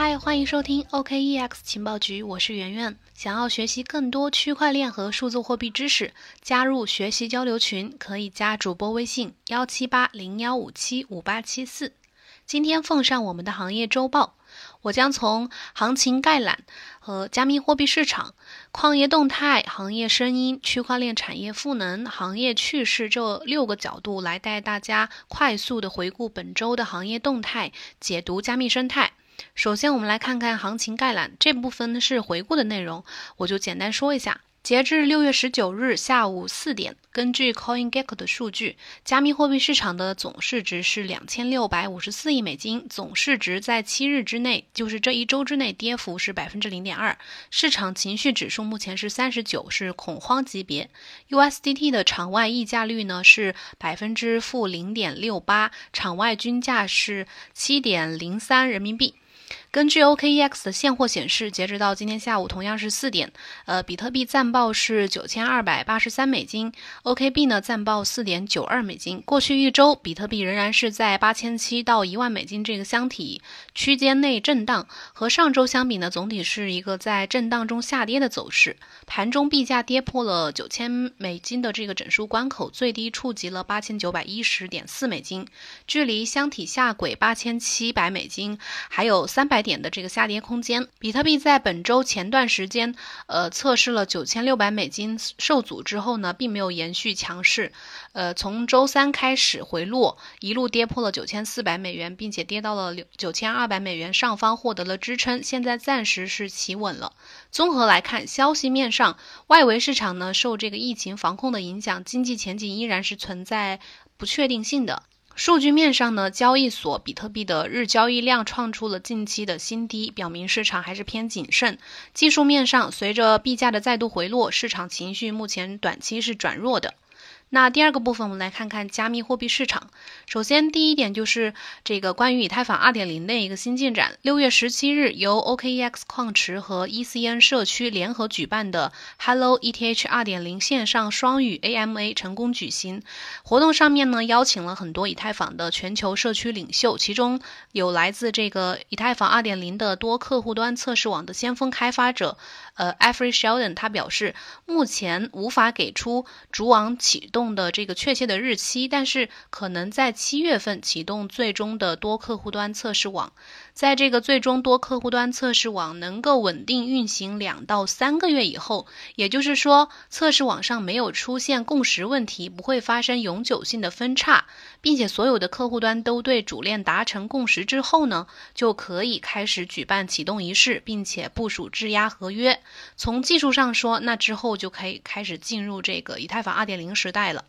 嗨，欢迎收听 OKEX 情报局，我是圆圆。想要学习更多区块链和数字货币知识，加入学习交流群，可以加主播微信幺七八零幺五七五八七四。今天奉上我们的行业周报，我将从行情概览和加密货币市场、矿业动态、行业声音、区块链产业赋能、行业趋势这六个角度来带大家快速的回顾本周的行业动态，解读加密生态。首先，我们来看看行情概览这部分呢是回顾的内容，我就简单说一下。截至六月十九日下午四点，根据 CoinGecko 的数据，加密货币市场的总市值是两千六百五十四亿美金，总市值在七日之内，就是这一周之内，跌幅是百分之零点二。市场情绪指数目前是三十九，是恐慌级别。USDT 的场外溢价率呢是百分之负零点六八，场外均价是七点零三人民币。根据 OKEX 的现货显示，截止到今天下午，同样是四点，呃，比特币暂报是九千二百八十三美金，OKB 呢暂报四点九二美金。过去一周，比特币仍然是在八千七到一万美金这个箱体区间内震荡，和上周相比呢，总体是一个在震荡中下跌的走势。盘中币价跌破了九千美金的这个整数关口，最低触及了八千九百一十点四美金，距离箱体下轨八千七百美金还有三百。点的这个下跌空间，比特币在本周前段时间，呃，测试了九千六百美金受阻之后呢，并没有延续强势，呃，从周三开始回落，一路跌破了九千四百美元，并且跌到了九千二百美元上方获得了支撑，现在暂时是企稳了。综合来看，消息面上，外围市场呢受这个疫情防控的影响，经济前景依然是存在不确定性的。数据面上呢，交易所比特币的日交易量创出了近期的新低，表明市场还是偏谨慎。技术面上，随着币价的再度回落，市场情绪目前短期是转弱的。那第二个部分，我们来看看加密货币市场。首先，第一点就是这个关于以太坊2.0的一个新进展。六月十七日，由 OKEX 矿池和 ECN 社区联合举办的 Hello ETH 2.0线上双语 AMA 成功举行。活动上面呢，邀请了很多以太坊的全球社区领袖，其中有来自这个以太坊2.0的多客户端测试网的先锋开发者，呃 a f r y Sheldon，他表示，目前无法给出主网启。动的这个确切的日期，但是可能在七月份启动最终的多客户端测试网，在这个最终多客户端测试网能够稳定运行两到三个月以后，也就是说测试网上没有出现共识问题，不会发生永久性的分叉，并且所有的客户端都对主链达成共识之后呢，就可以开始举办启动仪式，并且部署质押合约。从技术上说，那之后就可以开始进入这个以太坊二点零时代。了，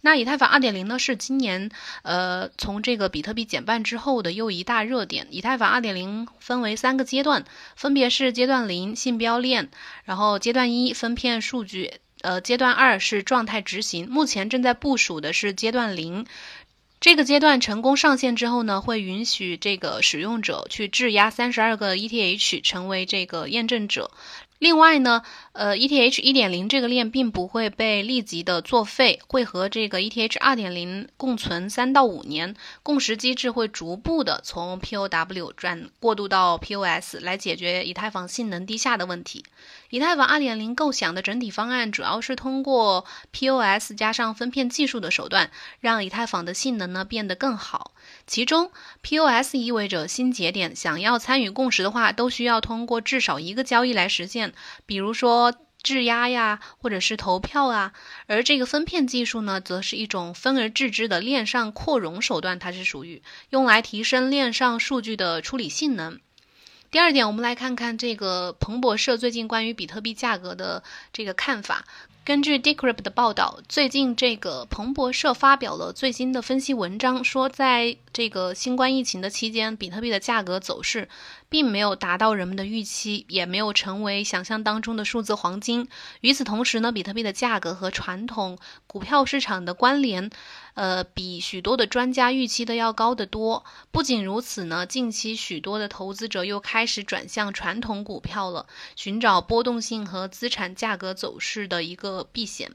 那以太坊二点零呢是今年呃从这个比特币减半之后的又一大热点。以太坊二点零分为三个阶段，分别是阶段零信标链，然后阶段一分片数据，呃阶段二是状态执行。目前正在部署的是阶段零，这个阶段成功上线之后呢，会允许这个使用者去质押三十二个 ETH 成为这个验证者。另外呢，呃，ETH 一点零这个链并不会被立即的作废，会和这个 ETH 二点零共存三到五年，共识机制会逐步的从 POW 转过渡到 POS，来解决以太坊性能低下的问题。以太坊二点零构想的整体方案主要是通过 POS 加上分片技术的手段，让以太坊的性能呢变得更好。其中，POS 意味着新节点想要参与共识的话，都需要通过至少一个交易来实现，比如说质押呀，或者是投票啊。而这个分片技术呢，则是一种分而治之的链上扩容手段，它是属于用来提升链上数据的处理性能。第二点，我们来看看这个彭博社最近关于比特币价格的这个看法。根据 Decrypt 的报道，最近这个彭博社发表了最新的分析文章，说在这个新冠疫情的期间，比特币的价格走势并没有达到人们的预期，也没有成为想象当中的数字黄金。与此同时呢，比特币的价格和传统股票市场的关联，呃，比许多的专家预期的要高得多。不仅如此呢，近期许多的投资者又开始转向传统股票了，寻找波动性和资产价格走势的一个避险。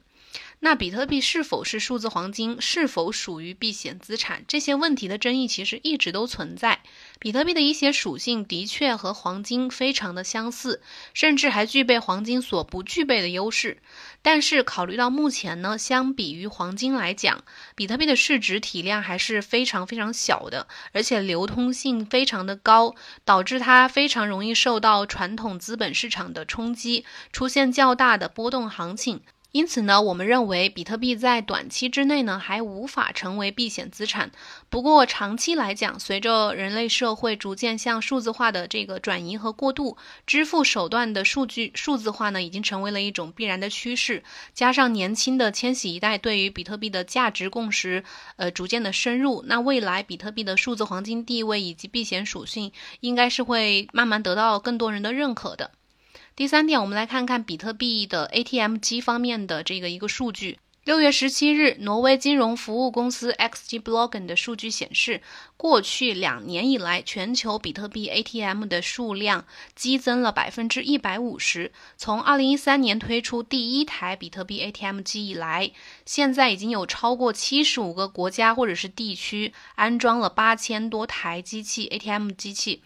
那比特币是否是数字黄金？是否属于避险资产？这些问题的争议其实一直都存在。比特币的一些属性的确和黄金非常的相似，甚至还具备黄金所不具备的优势。但是考虑到目前呢，相比于黄金来讲，比特币的市值体量还是非常非常小的，而且流通性非常的高，导致它非常容易受到传统资本市场的冲击，出现较大的波动行情。因此呢，我们认为比特币在短期之内呢还无法成为避险资产。不过长期来讲，随着人类社会逐渐向数字化的这个转移和过渡，支付手段的数据数字化呢已经成为了一种必然的趋势。加上年轻的千禧一代对于比特币的价值共识，呃逐渐的深入，那未来比特币的数字黄金地位以及避险属性，应该是会慢慢得到更多人的认可的。第三点，我们来看看比特币的 ATM 机方面的这个一个数据。六月十七日，挪威金融服务公司 XG Bloggen 的数据显示，过去两年以来，全球比特币 ATM 的数量激增了百分之一百五十。从二零一三年推出第一台比特币 ATM 机以来，现在已经有超过七十五个国家或者是地区安装了八千多台机器 ATM 机器。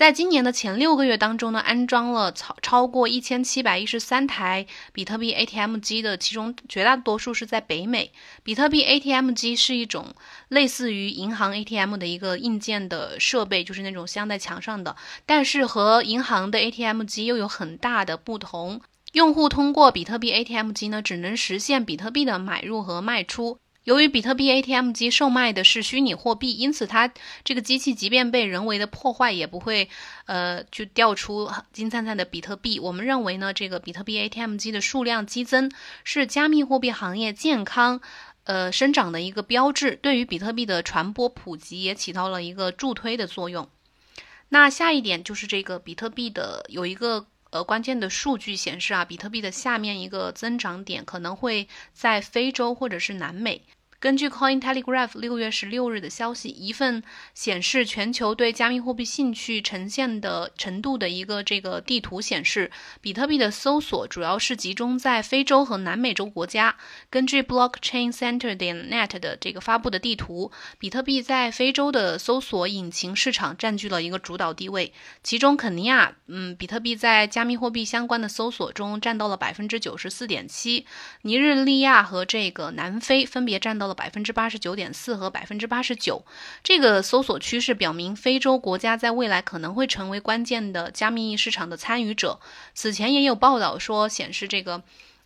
在今年的前六个月当中呢，安装了超超过一千七百一十三台比特币 ATM 机的，其中绝大多数是在北美。比特币 ATM 机是一种类似于银行 ATM 的一个硬件的设备，就是那种镶在墙上的，但是和银行的 ATM 机又有很大的不同。用户通过比特币 ATM 机呢，只能实现比特币的买入和卖出。由于比特币 ATM 机售卖的是虚拟货币，因此它这个机器即便被人为的破坏，也不会呃就掉出金灿灿的比特币。我们认为呢，这个比特币 ATM 机的数量激增是加密货币行业健康呃生长的一个标志，对于比特币的传播普及也起到了一个助推的作用。那下一点就是这个比特币的有一个。呃，关键的数据显示啊，比特币的下面一个增长点可能会在非洲或者是南美。根据 Coin Telegraph 六月十六日的消息，一份显示全球对加密货币兴趣呈现的程度的一个这个地图显示，比特币的搜索主要是集中在非洲和南美洲国家。根据 Blockchain Center 点 net 的这个发布的地图，比特币在非洲的搜索引擎市场占据了一个主导地位，其中肯尼亚，嗯，比特币在加密货币相关的搜索中占到了百分之九十四点七，尼日利亚和这个南非分别占到。百分之八十九点四和百分之八十九，这个搜索趋势表明，非洲国家在未来可能会成为关键的加密市场的参与者。此前也有报道说，显示这个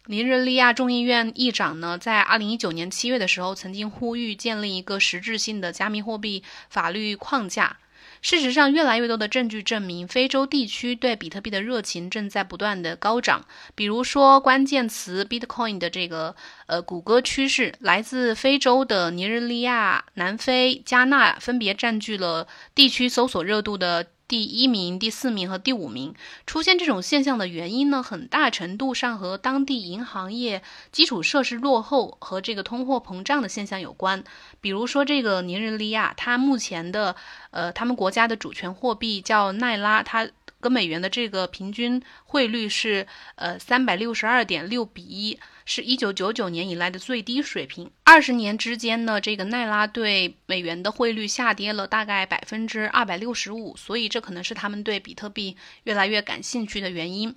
尼日利亚众议院议长呢，在二零一九年七月的时候，曾经呼吁建立一个实质性的加密货币法律框架。事实上，越来越多的证据证明，非洲地区对比特币的热情正在不断的高涨。比如说，关键词 Bitcoin 的这个呃谷歌趋势，来自非洲的尼日利亚、南非、加纳分别占据了地区搜索热度的。第一名、第四名和第五名出现这种现象的原因呢，很大程度上和当地银行业基础设施落后和这个通货膨胀的现象有关。比如说，这个尼日利亚，它目前的呃，他们国家的主权货币叫奈拉，它。跟美元的这个平均汇率是呃三百六十二点六比一，是一九九九年以来的最低水平。二十年之间呢，这个奈拉对美元的汇率下跌了大概百分之二百六十五，所以这可能是他们对比特币越来越感兴趣的原因。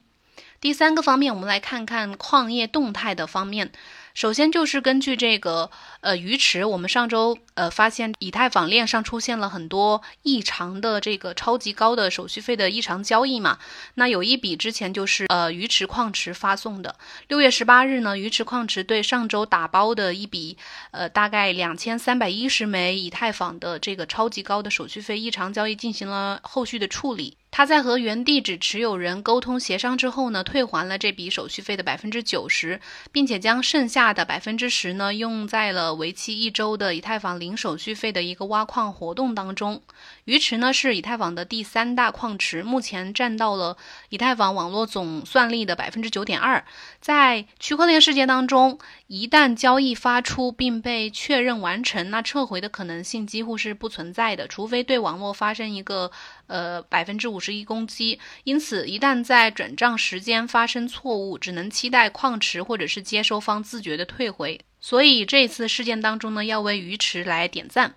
第三个方面，我们来看看矿业动态的方面。首先就是根据这个呃鱼池，我们上周呃发现以太坊链上出现了很多异常的这个超级高的手续费的异常交易嘛。那有一笔之前就是呃鱼池矿池发送的，六月十八日呢，鱼池矿池对上周打包的一笔呃大概两千三百一十枚以太坊的这个超级高的手续费异常交易进行了后续的处理。他在和原地址持有人沟通协商之后呢，退还了这笔手续费的百分之九十，并且将剩下的百分之十呢用在了为期一周的以太坊零手续费的一个挖矿活动当中。鱼池呢是以太坊的第三大矿池，目前占到了以太坊网络总算力的百分之九点二。在区块链世界当中，一旦交易发出并被确认完成，那撤回的可能性几乎是不存在的，除非对网络发生一个呃百分之五十。一攻击，因此一旦在转账时间发生错误，只能期待矿池或者是接收方自觉的退回。所以这次事件当中呢，要为鱼池来点赞。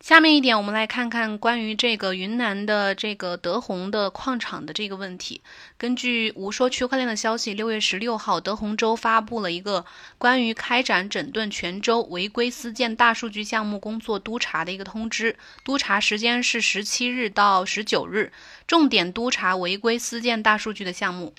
下面一点，我们来看看关于这个云南的这个德宏的矿场的这个问题。根据无说区块链的消息，六月十六号，德宏州发布了一个关于开展整顿全州违规私建大数据项目工作督查的一个通知，督查时间是十七日到十九日，重点督查违规私建大数据的项目。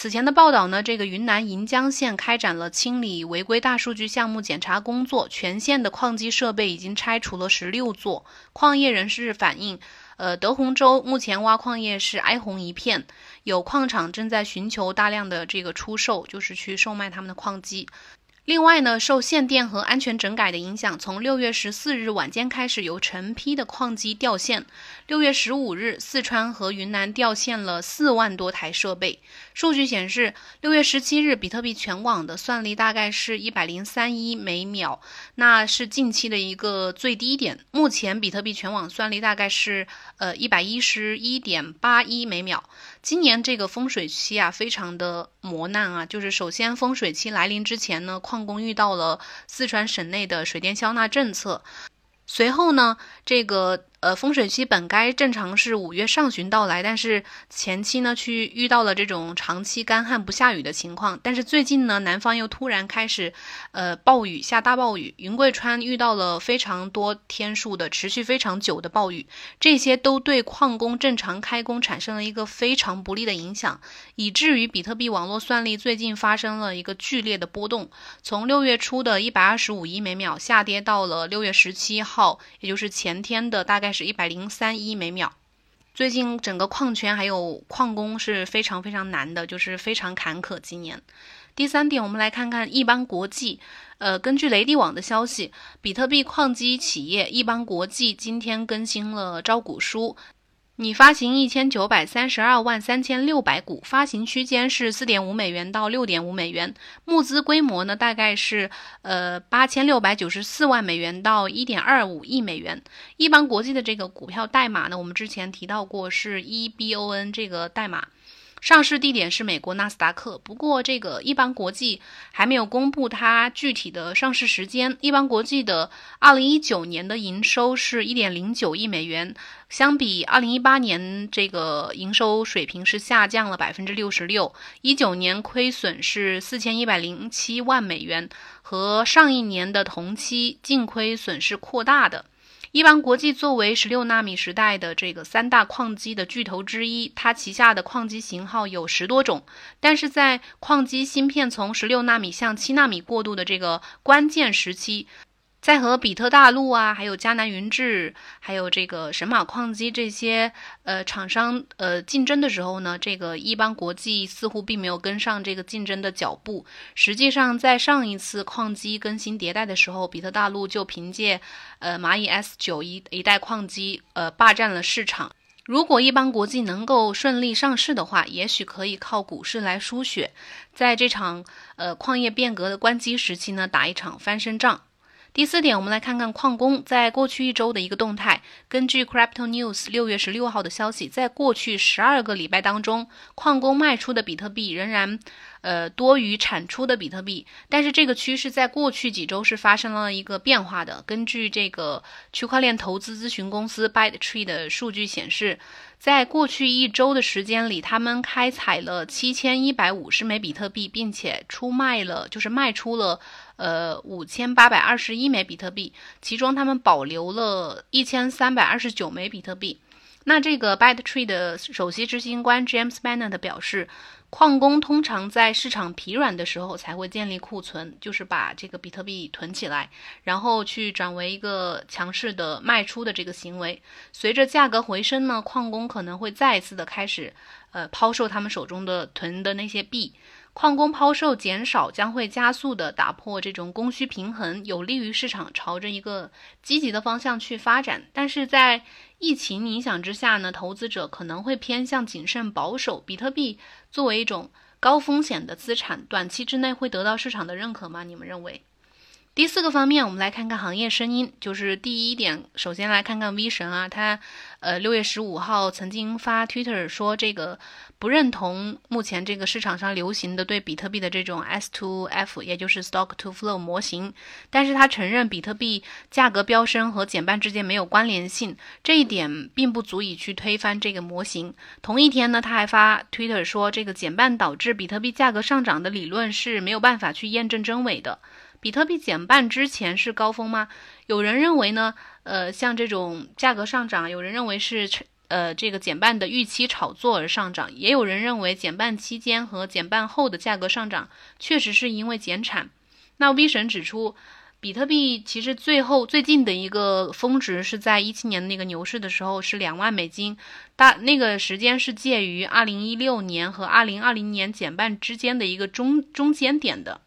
此前的报道呢，这个云南盈江县开展了清理违规大数据项目检查工作，全县的矿机设备已经拆除了十六座。矿业人士反映，呃，德宏州目前挖矿业是哀鸿一片，有矿场正在寻求大量的这个出售，就是去售卖他们的矿机。另外呢，受限电和安全整改的影响，从六月十四日晚间开始，有成批的矿机掉线。六月十五日，四川和云南掉线了四万多台设备。数据显示，六月十七日，比特币全网的算力大概是一百零三一每秒，那是近期的一个最低点。目前，比特币全网算力大概是呃一百一十一点八一每秒。今年这个风水期啊，非常的磨难啊。就是首先风水期来临之前呢，矿工遇到了四川省内的水电消纳政策，随后呢，这个。呃，风水期本该正常是五月上旬到来，但是前期呢，去遇到了这种长期干旱不下雨的情况。但是最近呢，南方又突然开始，呃，暴雨下大暴雨，云贵川遇到了非常多天数的持续非常久的暴雨，这些都对矿工正常开工产生了一个非常不利的影响，以至于比特币网络算力最近发生了一个剧烈的波动，从六月初的一百二十五亿每秒下跌到了六月十七号，也就是前天的大概。开始一百零三一每秒。最近整个矿权还有矿工是非常非常难的，就是非常坎坷。今年第三点，我们来看看易邦国际。呃，根据雷帝网的消息，比特币矿机企业易邦国际今天更新了招股书。拟发行一千九百三十二万三千六百股，发行区间是四点五美元到六点五美元，募资规模呢大概是呃八千六百九十四万美元到一点二五亿美元。易邦国际的这个股票代码呢，我们之前提到过是 EBON 这个代码。上市地点是美国纳斯达克，不过这个一邦国际还没有公布它具体的上市时间。一邦国际的二零一九年的营收是一点零九亿美元，相比二零一八年这个营收水平是下降了百分之六十六。一九年亏损是四千一百零七万美元，和上一年的同期净亏损是扩大的。一邦国际作为十六纳米时代的这个三大矿机的巨头之一，它旗下的矿机型号有十多种。但是在矿机芯片从十六纳米向七纳米过渡的这个关键时期。在和比特大陆啊，还有迦南云智，还有这个神马矿机这些呃厂商呃竞争的时候呢，这个一邦国际似乎并没有跟上这个竞争的脚步。实际上，在上一次矿机更新迭代的时候，比特大陆就凭借呃蚂蚁 S 九一一代矿机呃霸占了市场。如果一邦国际能够顺利上市的话，也许可以靠股市来输血，在这场呃矿业变革的关机时期呢，打一场翻身仗。第四点，我们来看看矿工在过去一周的一个动态。根据 Crypto News 六月十六号的消息，在过去十二个礼拜当中，矿工卖出的比特币仍然，呃，多于产出的比特币。但是这个趋势在过去几周是发生了一个变化的。根据这个区块链投资咨询公司 BitTree 的数据显示，在过去一周的时间里，他们开采了七千一百五十枚比特币，并且出卖了，就是卖出了。呃，五千八百二十一枚比特币，其中他们保留了一千三百二十九枚比特币。那这个 BitTree 的首席执行官 James Bennett 表示，矿工通常在市场疲软的时候才会建立库存，就是把这个比特币囤起来，然后去转为一个强势的卖出的这个行为。随着价格回升呢，矿工可能会再一次的开始，呃，抛售他们手中的囤的那些币。矿工抛售减少将会加速的打破这种供需平衡，有利于市场朝着一个积极的方向去发展。但是在疫情影响之下呢，投资者可能会偏向谨慎保守。比特币作为一种高风险的资产，短期之内会得到市场的认可吗？你们认为？第四个方面，我们来看看行业声音，就是第一点，首先来看看 V 神啊，他呃六月十五号曾经发 Twitter 说这个不认同目前这个市场上流行的对比特币的这种 S to F，也就是 Stock to Flow 模型，但是他承认比特币价格飙升和减半之间没有关联性，这一点并不足以去推翻这个模型。同一天呢，他还发 Twitter 说这个减半导致比特币价格上涨的理论是没有办法去验证真伪的。比特币减半之前是高峰吗？有人认为呢，呃，像这种价格上涨，有人认为是呃这个减半的预期炒作而上涨，也有人认为减半期间和减半后的价格上涨确实是因为减产。那 V 神指出，比特币其实最后最近的一个峰值是在一七年那个牛市的时候是两万美金，大那个时间是介于二零一六年和二零二零年减半之间的一个中中间点的。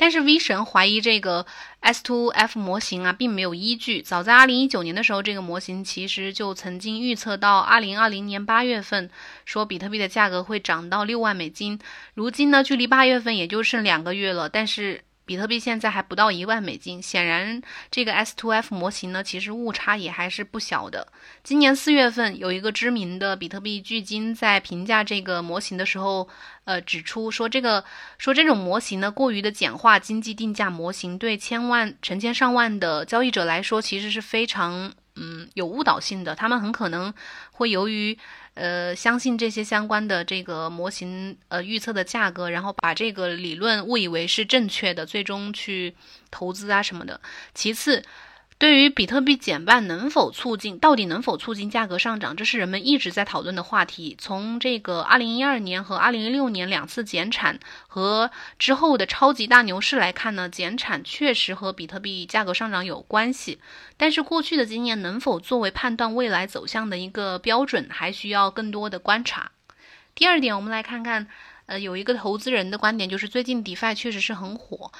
但是 V 神怀疑这个 S to F 模型啊，并没有依据。早在2019年的时候，这个模型其实就曾经预测到2020年8月份，说比特币的价格会涨到六万美金。如今呢，距离8月份也就剩两个月了，但是。比特币现在还不到一万美金，显然这个 S to F 模型呢，其实误差也还是不小的。今年四月份，有一个知名的比特币巨鲸在评价这个模型的时候，呃，指出说这个说这种模型呢过于的简化，经济定价模型对千万、成千上万的交易者来说，其实是非常嗯有误导性的。他们很可能会由于。呃，相信这些相关的这个模型，呃，预测的价格，然后把这个理论误以为是正确的，最终去投资啊什么的。其次。对于比特币减半能否促进，到底能否促进价格上涨，这是人们一直在讨论的话题。从这个二零一二年和二零一六年两次减产和之后的超级大牛市来看呢，减产确实和比特币价格上涨有关系。但是过去的经验能否作为判断未来走向的一个标准，还需要更多的观察。第二点，我们来看看，呃，有一个投资人的观点，就是最近 DeFi 确实是很火。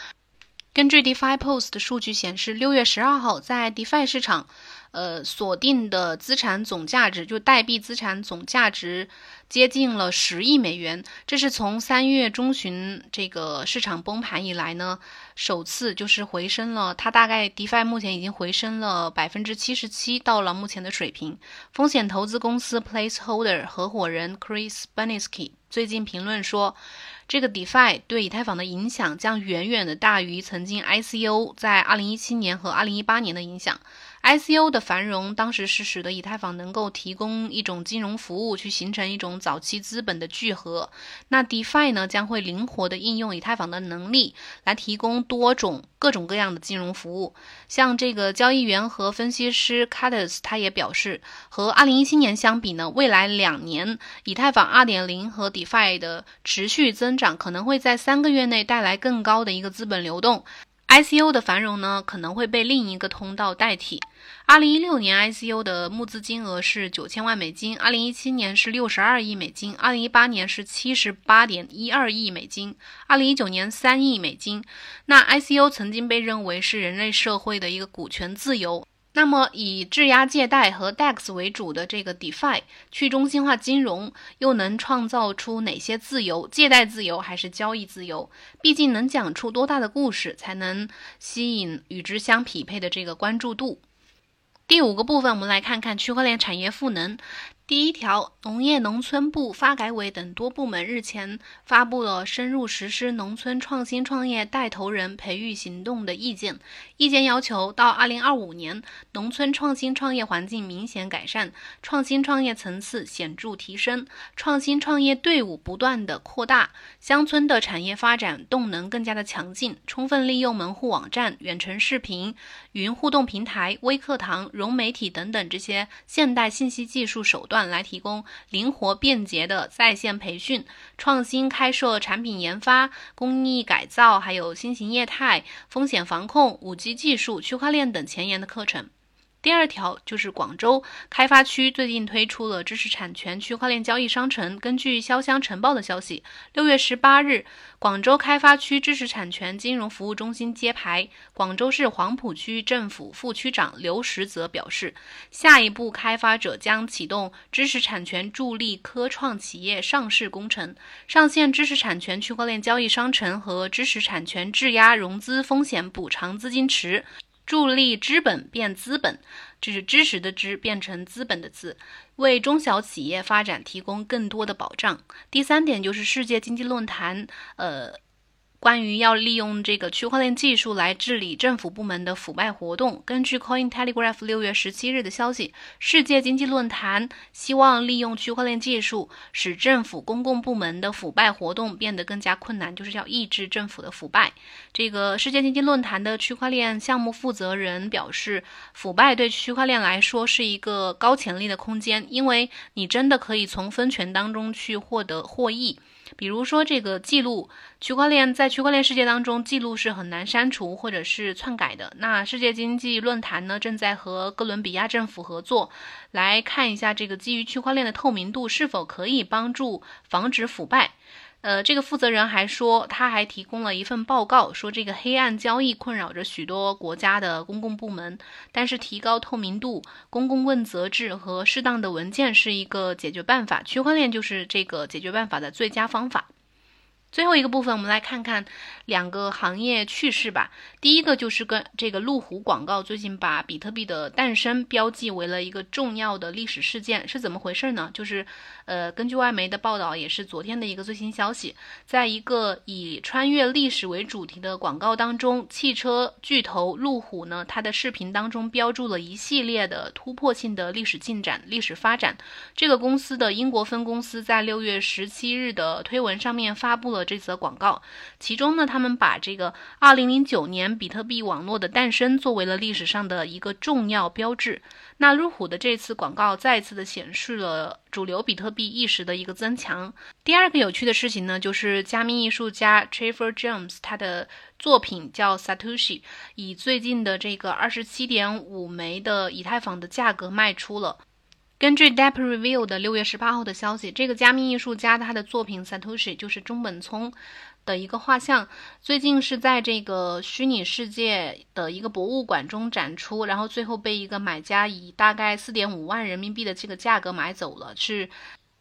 根据 DeFi Post 的数据显示，六月十二号在 DeFi 市场，呃，锁定的资产总价值就代币资产总价值接近了十亿美元，这是从三月中旬这个市场崩盘以来呢，首次就是回升了。它大概 DeFi 目前已经回升了百分之七十七，到了目前的水平。风险投资公司 Placeholder 合伙人 Chris Banisky 最近评论说。这个 DeFi 对以太坊的影响将远远的大于曾经 ICO 在二零一七年和二零一八年的影响。ICO 的繁荣，当时是使得以太坊能够提供一种金融服务，去形成一种早期资本的聚合。那 DeFi 呢，将会灵活的应用以太坊的能力，来提供多种各种各样的金融服务。像这个交易员和分析师 c a t u s 他也表示，和2017年相比呢，未来两年以太坊2.0和 DeFi 的持续增长，可能会在三个月内带来更高的一个资本流动。ICO 的繁荣呢，可能会被另一个通道代替。二零一六年 ICO 的募资金额是九千万美金，二零一七年是六十二亿美金，二零一八年是七十八点一二亿美金，二零一九年三亿美金。那 ICO 曾经被认为是人类社会的一个股权自由。那么，以质押借贷和 DEX 为主的这个 DeFi 去中心化金融，又能创造出哪些自由？借贷自由还是交易自由？毕竟能讲出多大的故事，才能吸引与之相匹配的这个关注度。第五个部分，我们来看看区块链产业赋能。第一条，农业农村部、发改委等多部门日前发布了深入实施农村创新创业带头人培育行动的意见。意见要求，到二零二五年，农村创新创业环境明显改善，创新创业层次显著提升，创新创业队伍不断的扩大，乡村的产业发展动能更加的强劲，充分利用门户网站、远程视频、云互动平台、微课堂、融媒体等等这些现代信息技术手段。来提供灵活便捷的在线培训、创新开设产品研发、工艺改造，还有新型业态、风险防控、五 G 技术、区块链等前沿的课程。第二条就是广州开发区最近推出了知识产权区块链交易商城。根据潇湘晨报的消息，六月十八日，广州开发区知识产权金融服务中心揭牌。广州市黄埔区政府副区长刘实泽表示，下一步开发者将启动知识产权助力科创企业上市工程，上线知识产权区块链交易商城和知识产权质押融资风险补偿资金池。助力资本变资本，这是知识的知变成资本的资，为中小企业发展提供更多的保障。第三点就是世界经济论坛，呃。关于要利用这个区块链技术来治理政府部门的腐败活动，根据 Coin Telegraph 六月十七日的消息，世界经济论坛希望利用区块链技术，使政府公共部门的腐败活动变得更加困难，就是要抑制政府的腐败。这个世界经济论坛的区块链项目负责人表示，腐败对区块链来说是一个高潜力的空间，因为你真的可以从分权当中去获得获益。比如说，这个记录区块链在区块链世界当中，记录是很难删除或者是篡改的。那世界经济论坛呢，正在和哥伦比亚政府合作，来看一下这个基于区块链的透明度是否可以帮助防止腐败。呃，这个负责人还说，他还提供了一份报告，说这个黑暗交易困扰着许多国家的公共部门，但是提高透明度、公共问责制和适当的文件是一个解决办法，区块链就是这个解决办法的最佳方法。最后一个部分，我们来看看两个行业趣事吧。第一个就是跟这个路虎广告最近把比特币的诞生标记为了一个重要的历史事件，是怎么回事呢？就是，呃，根据外媒的报道，也是昨天的一个最新消息，在一个以穿越历史为主题的广告当中，汽车巨头路虎呢，它的视频当中标注了一系列的突破性的历史进展、历史发展。这个公司的英国分公司在六月十七日的推文上面发布了。这则广告，其中呢，他们把这个二零零九年比特币网络的诞生作为了历史上的一个重要标志。那路虎的这次广告再次的显示了主流比特币意识的一个增强。第二个有趣的事情呢，就是加密艺术家 Trevor Jones 他的作品叫 Satoshi，以最近的这个二十七点五枚的以太坊的价格卖出了。根据 Depp Review 的六月十八号的消息，这个加密艺术家他的作品 Satoshi 就是中本聪的一个画像，最近是在这个虚拟世界的一个博物馆中展出，然后最后被一个买家以大概四点五万人民币的这个价格买走了，是。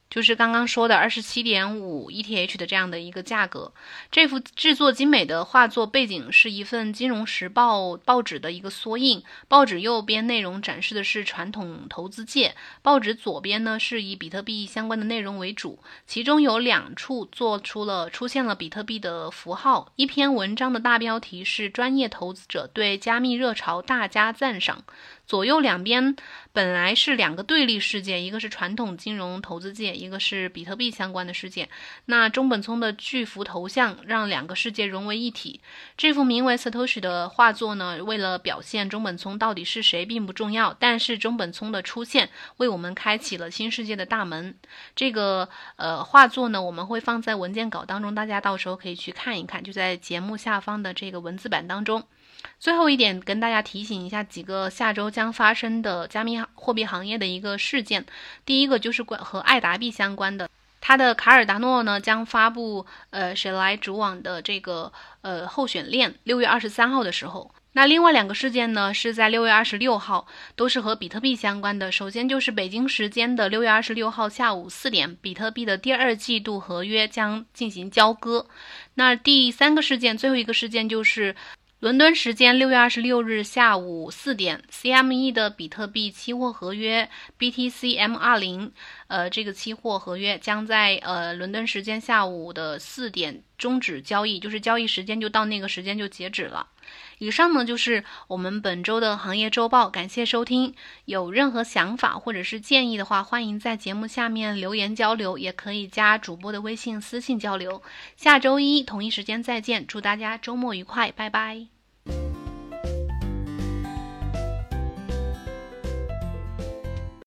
就是刚刚说的二十七点五 ETH 的这样的一个价格，这幅制作精美的画作背景是一份《金融时报》报纸的一个缩印，报纸右边内容展示的是传统投资界，报纸左边呢是以比特币相关的内容为主，其中有两处做出了出现了比特币的符号，一篇文章的大标题是“专业投资者对加密热潮大加赞赏”。左右两边本来是两个对立世界，一个是传统金融投资界，一个是比特币相关的世界。那中本聪的巨幅头像让两个世界融为一体。这幅名为 Satoshi 的画作呢，为了表现中本聪到底是谁并不重要，但是中本聪的出现为我们开启了新世界的大门。这个呃画作呢，我们会放在文件稿当中，大家到时候可以去看一看，就在节目下方的这个文字版当中。最后一点，跟大家提醒一下几个下周将发生的加密货币行业的一个事件。第一个就是关和爱达币相关的，它的卡尔达诺呢将发布呃谁来主网的这个呃候选链，六月二十三号的时候。那另外两个事件呢是在六月二十六号，都是和比特币相关的。首先就是北京时间的六月二十六号下午四点，比特币的第二季度合约将进行交割。那第三个事件，最后一个事件就是。伦敦时间六月二十六日下午四点，CME 的比特币期货合约 BTC M 二零，呃，这个期货合约将在呃伦敦时间下午的四点终止交易，就是交易时间就到那个时间就截止了。以上呢就是我们本周的行业周报，感谢收听。有任何想法或者是建议的话，欢迎在节目下面留言交流，也可以加主播的微信私信交流。下周一同一时间再见，祝大家周末愉快，拜拜。